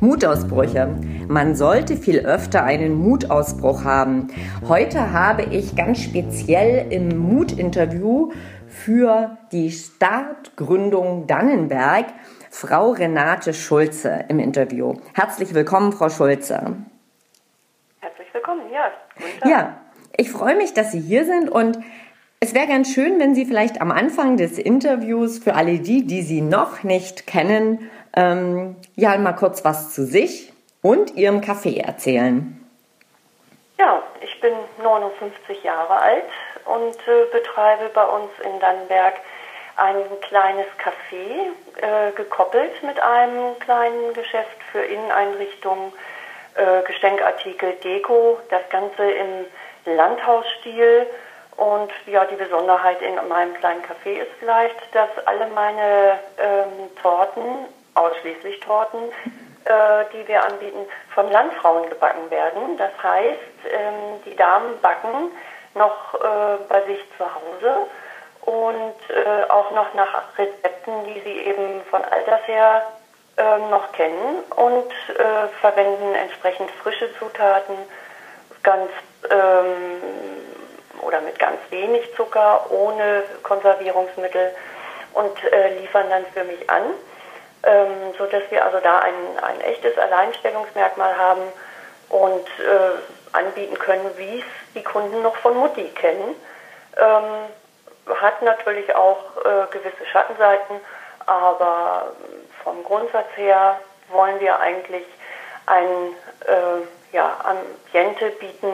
Mutausbrüche. Man sollte viel öfter einen Mutausbruch haben. Heute habe ich ganz speziell im Mutinterview für die Startgründung Dannenberg Frau Renate Schulze im Interview. Herzlich willkommen, Frau Schulze. Herzlich willkommen, ja. Ja, ich freue mich, dass Sie hier sind und es wäre ganz schön, wenn Sie vielleicht am Anfang des Interviews für alle die, die Sie noch nicht kennen, ähm, ja mal kurz was zu sich und Ihrem Kaffee erzählen. Ja, ich bin 59 Jahre alt und äh, betreibe bei uns in Dannenberg ein kleines Café, äh, gekoppelt mit einem kleinen Geschäft für Inneneinrichtungen, äh, Geschenkartikel, Deko, das Ganze im Landhausstil. Und ja, die Besonderheit in meinem kleinen Café ist vielleicht, dass alle meine ähm, Torten ausschließlich Torten, äh, die wir anbieten, von Landfrauen gebacken werden. Das heißt, ähm, die Damen backen noch äh, bei sich zu Hause und äh, auch noch nach Rezepten, die sie eben von Alters her äh, noch kennen und äh, verwenden entsprechend frische Zutaten, ganz ähm, oder mit ganz wenig Zucker, ohne Konservierungsmittel und äh, liefern dann für mich an ähm, sodass wir also da ein, ein echtes Alleinstellungsmerkmal haben und äh, anbieten können, wie es die Kunden noch von Mutti kennen. Ähm, hat natürlich auch äh, gewisse Schattenseiten, aber vom Grundsatz her wollen wir eigentlich ein äh, ja, Ambiente bieten,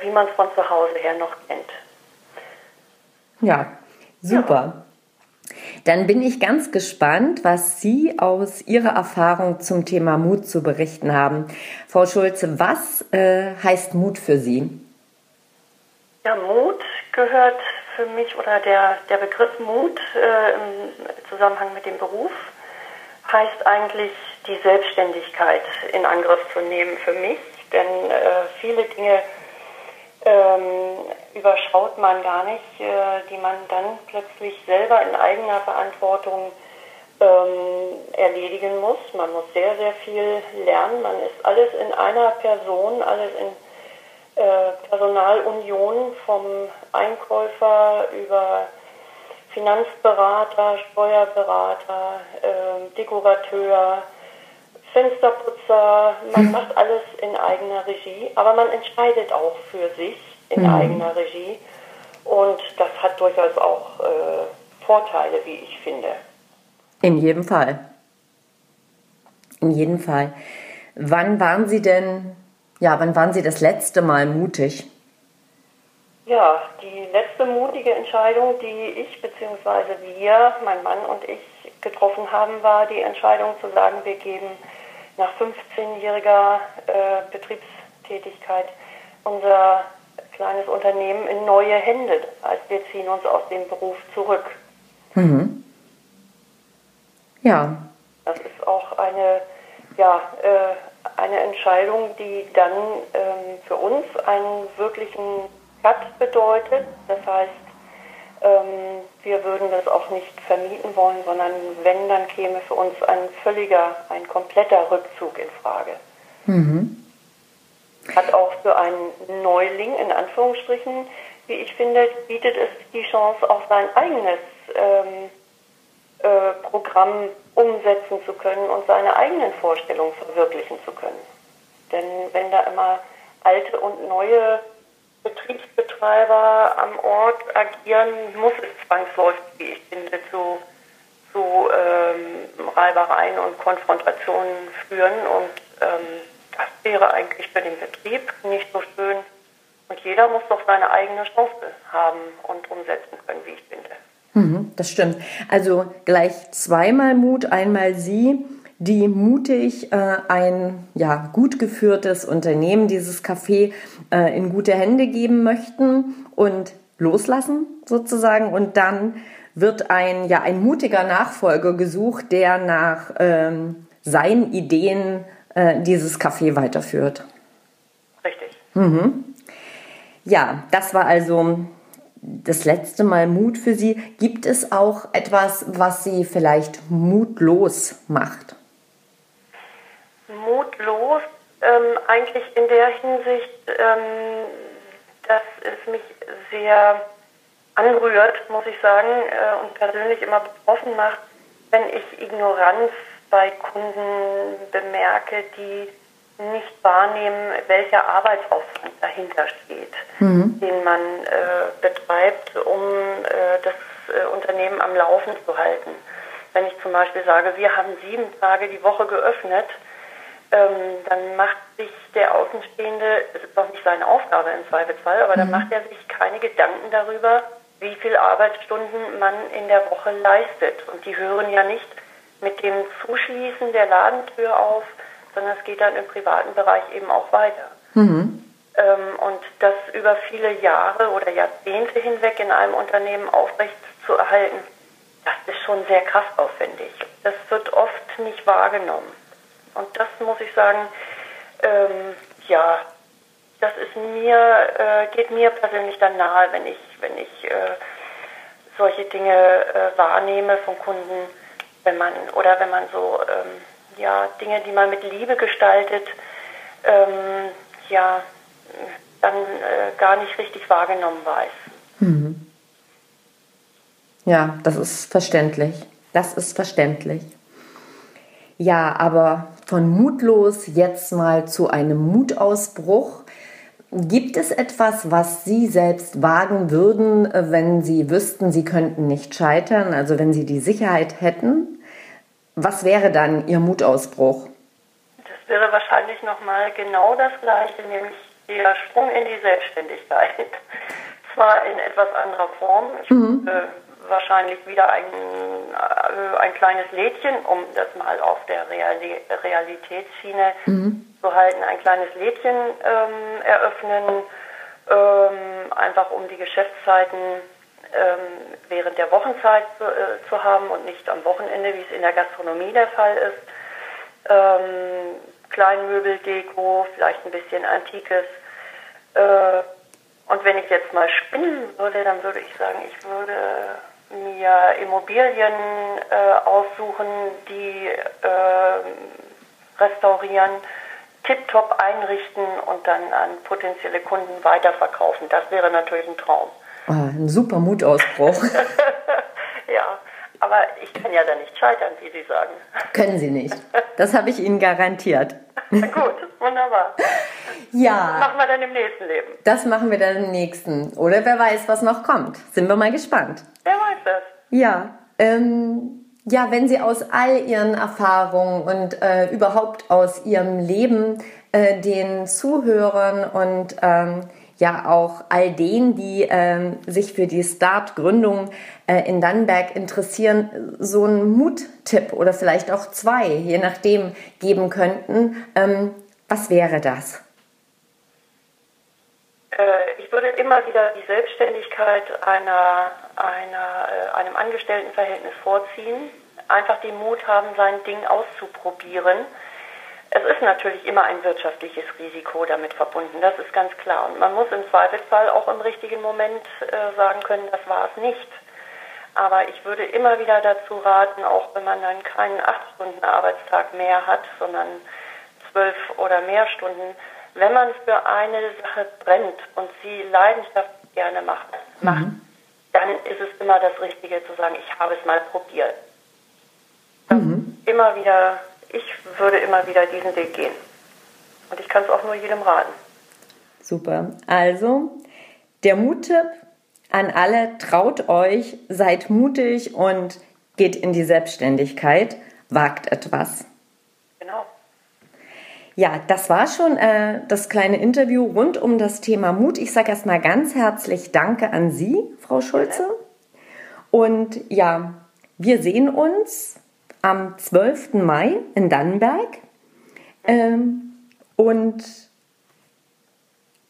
wie man es von zu Hause her noch kennt. Ja, super. Ja. Dann bin ich ganz gespannt, was Sie aus Ihrer Erfahrung zum Thema Mut zu berichten haben. Frau Schulze, was äh, heißt Mut für Sie? Ja, Mut gehört für mich oder der, der Begriff Mut äh, im Zusammenhang mit dem Beruf heißt eigentlich die Selbstständigkeit in Angriff zu nehmen für mich, denn äh, viele Dinge ähm, überschaut man gar nicht, äh, die man dann plötzlich selber in eigener Verantwortung ähm, erledigen muss. Man muss sehr, sehr viel lernen. Man ist alles in einer Person, alles in äh, Personalunion vom Einkäufer über Finanzberater, Steuerberater, äh, Dekorateur, Fensterputzer, man hm. macht alles in eigener Regie, aber man entscheidet auch für sich in mhm. eigener Regie. Und das hat durchaus auch äh, Vorteile, wie ich finde. In jedem Fall. In jedem Fall. Wann waren Sie denn, ja, wann waren Sie das letzte Mal mutig? Ja, die letzte mutige Entscheidung, die ich bzw. wir, mein Mann und ich getroffen haben, war die Entscheidung zu sagen, wir geben nach 15-jähriger äh, Betriebstätigkeit unser kleines Unternehmen in neue Hände. Das heißt, wir ziehen uns aus dem Beruf zurück. Mhm. Ja. Das ist auch eine, ja, äh, eine Entscheidung, die dann ähm, für uns einen wirklichen Cut bedeutet. Das heißt, ähm, wir würden das auch nicht vermieten wollen, sondern wenn, dann käme für uns ein völliger, ein kompletter Rückzug in Frage. Mhm. Hat auch für einen Neuling, in Anführungsstrichen, wie ich finde, bietet es die Chance, auch sein eigenes ähm, äh, Programm umsetzen zu können und seine eigenen Vorstellungen verwirklichen zu können. Denn wenn da immer alte und neue Betriebsbetreiber am Ort agieren, muss es zwangsläufig, wie ich finde, zu, zu ähm, Reibereien und Konfrontationen führen. Und ähm, das wäre eigentlich für den Betrieb nicht so schön. Und jeder muss doch seine eigene Chance haben und umsetzen können, wie ich finde. Mhm, das stimmt. Also gleich zweimal Mut, einmal Sie die mutig äh, ein ja, gut geführtes Unternehmen, dieses Café, äh, in gute Hände geben möchten und loslassen sozusagen. Und dann wird ein, ja, ein mutiger Nachfolger gesucht, der nach ähm, seinen Ideen äh, dieses Café weiterführt. Richtig. Mhm. Ja, das war also das letzte Mal Mut für Sie. Gibt es auch etwas, was Sie vielleicht mutlos macht? Mutlos, ähm, eigentlich in der Hinsicht, ähm, dass es mich sehr anrührt, muss ich sagen, äh, und persönlich immer betroffen macht, wenn ich Ignoranz bei Kunden bemerke, die nicht wahrnehmen, welcher Arbeitsaufwand dahinter steht, mhm. den man äh, betreibt, um äh, das äh, Unternehmen am Laufen zu halten. Wenn ich zum Beispiel sage, wir haben sieben Tage die Woche geöffnet, ähm, dann macht sich der Außenstehende, es ist doch nicht seine Aufgabe im Zweifelsfall, aber mhm. dann macht er sich keine Gedanken darüber, wie viele Arbeitsstunden man in der Woche leistet. Und die hören ja nicht mit dem Zuschließen der Ladentür auf, sondern es geht dann im privaten Bereich eben auch weiter. Mhm. Ähm, und das über viele Jahre oder Jahrzehnte hinweg in einem Unternehmen aufrecht zu erhalten, das ist schon sehr kraftaufwendig. Das wird oft nicht wahrgenommen. Und das muss ich sagen, ähm, ja, das ist mir, äh, geht mir persönlich dann nahe, wenn ich, wenn ich äh, solche Dinge äh, wahrnehme von Kunden, wenn man oder wenn man so ähm, ja Dinge, die man mit Liebe gestaltet, ähm, ja dann äh, gar nicht richtig wahrgenommen weiß. Mhm. Ja, das ist verständlich. Das ist verständlich. Ja, aber von mutlos jetzt mal zu einem Mutausbruch. Gibt es etwas, was Sie selbst wagen würden, äh, wenn Sie wüssten, Sie könnten nicht scheitern, also wenn Sie die Sicherheit hätten? Was wäre dann Ihr Mutausbruch? Das wäre wahrscheinlich nochmal genau das Gleiche, nämlich der Sprung in die Selbstständigkeit. Zwar in etwas anderer Form. Ich mhm. Wahrscheinlich wieder ein, äh, ein kleines Lädchen, um das mal auf der Reali Realitätsschiene mhm. zu halten, ein kleines Lädchen ähm, eröffnen, ähm, einfach um die Geschäftszeiten ähm, während der Wochenzeit zu, äh, zu, haben und nicht am Wochenende, wie es in der Gastronomie der Fall ist. Ähm, Kleinmöbeldeko, vielleicht ein bisschen Antikes. Äh, und wenn ich jetzt mal spinnen würde, dann würde ich sagen, ich würde mir Immobilien äh, aussuchen, die äh, restaurieren, tiptop einrichten und dann an potenzielle Kunden weiterverkaufen. Das wäre natürlich ein Traum. Oh, ein super Mutausbruch. ja, aber ich kann ja da nicht scheitern, wie Sie sagen. Können Sie nicht. Das habe ich Ihnen garantiert. Gut, wunderbar. Ja. Das machen wir dann im nächsten Leben. Das machen wir dann im nächsten. Oder wer weiß, was noch kommt. Sind wir mal gespannt. Wer weiß das? Ja. Ähm, ja, wenn Sie aus all Ihren Erfahrungen und äh, überhaupt aus Ihrem Leben äh, den Zuhörern und ähm, ja auch all denen, die äh, sich für die Start-Gründung äh, in Dannenberg interessieren, so einen Muttipp oder vielleicht auch zwei, je nachdem, geben könnten. Ähm, was wäre das? Äh, ich würde immer wieder die Selbstständigkeit einer, einer, äh, einem Angestelltenverhältnis vorziehen. Einfach den Mut haben, sein Ding auszuprobieren. Es ist natürlich immer ein wirtschaftliches Risiko damit verbunden, das ist ganz klar. Und man muss im Zweifelsfall auch im richtigen Moment äh, sagen können, das war es nicht. Aber ich würde immer wieder dazu raten, auch wenn man dann keinen 8-Stunden-Arbeitstag mehr hat, sondern 12 oder mehr Stunden, wenn man für eine Sache brennt und sie leidenschaftlich gerne macht, mhm. macht dann ist es immer das Richtige zu sagen, ich habe es mal probiert. Mhm. Immer wieder, ich würde immer wieder diesen Weg gehen. Und ich kann es auch nur jedem raten. Super. Also, der Muttipp an alle, traut euch, seid mutig und geht in die Selbstständigkeit, wagt etwas. Ja, das war schon äh, das kleine Interview rund um das Thema Mut. Ich sage erstmal ganz herzlich Danke an Sie, Frau Schulze. Und ja, wir sehen uns am 12. Mai in Dannenberg. Ähm, und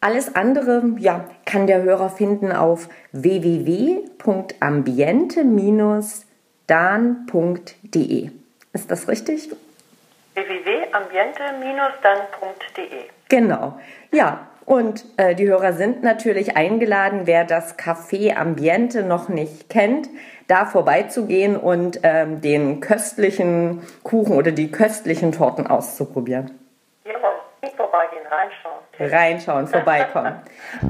alles andere ja, kann der Hörer finden auf www.ambiente-dan.de. Ist das richtig? www.ambiente-dann.de. Genau, ja. Und äh, die Hörer sind natürlich eingeladen, wer das Café Ambiente noch nicht kennt, da vorbeizugehen und ähm, den köstlichen Kuchen oder die köstlichen Torten auszuprobieren. reinschauen. Reinschauen, vorbeikommen.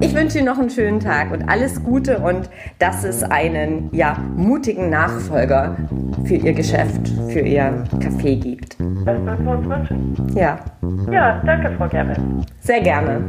Ich wünsche Ihnen noch einen schönen Tag und alles Gute und dass es einen ja, mutigen Nachfolger für Ihr Geschäft, für Ihr Café gibt. Das würden wir uns wünschen. Ja. Ja, danke, Frau Gerbe. Sehr gerne.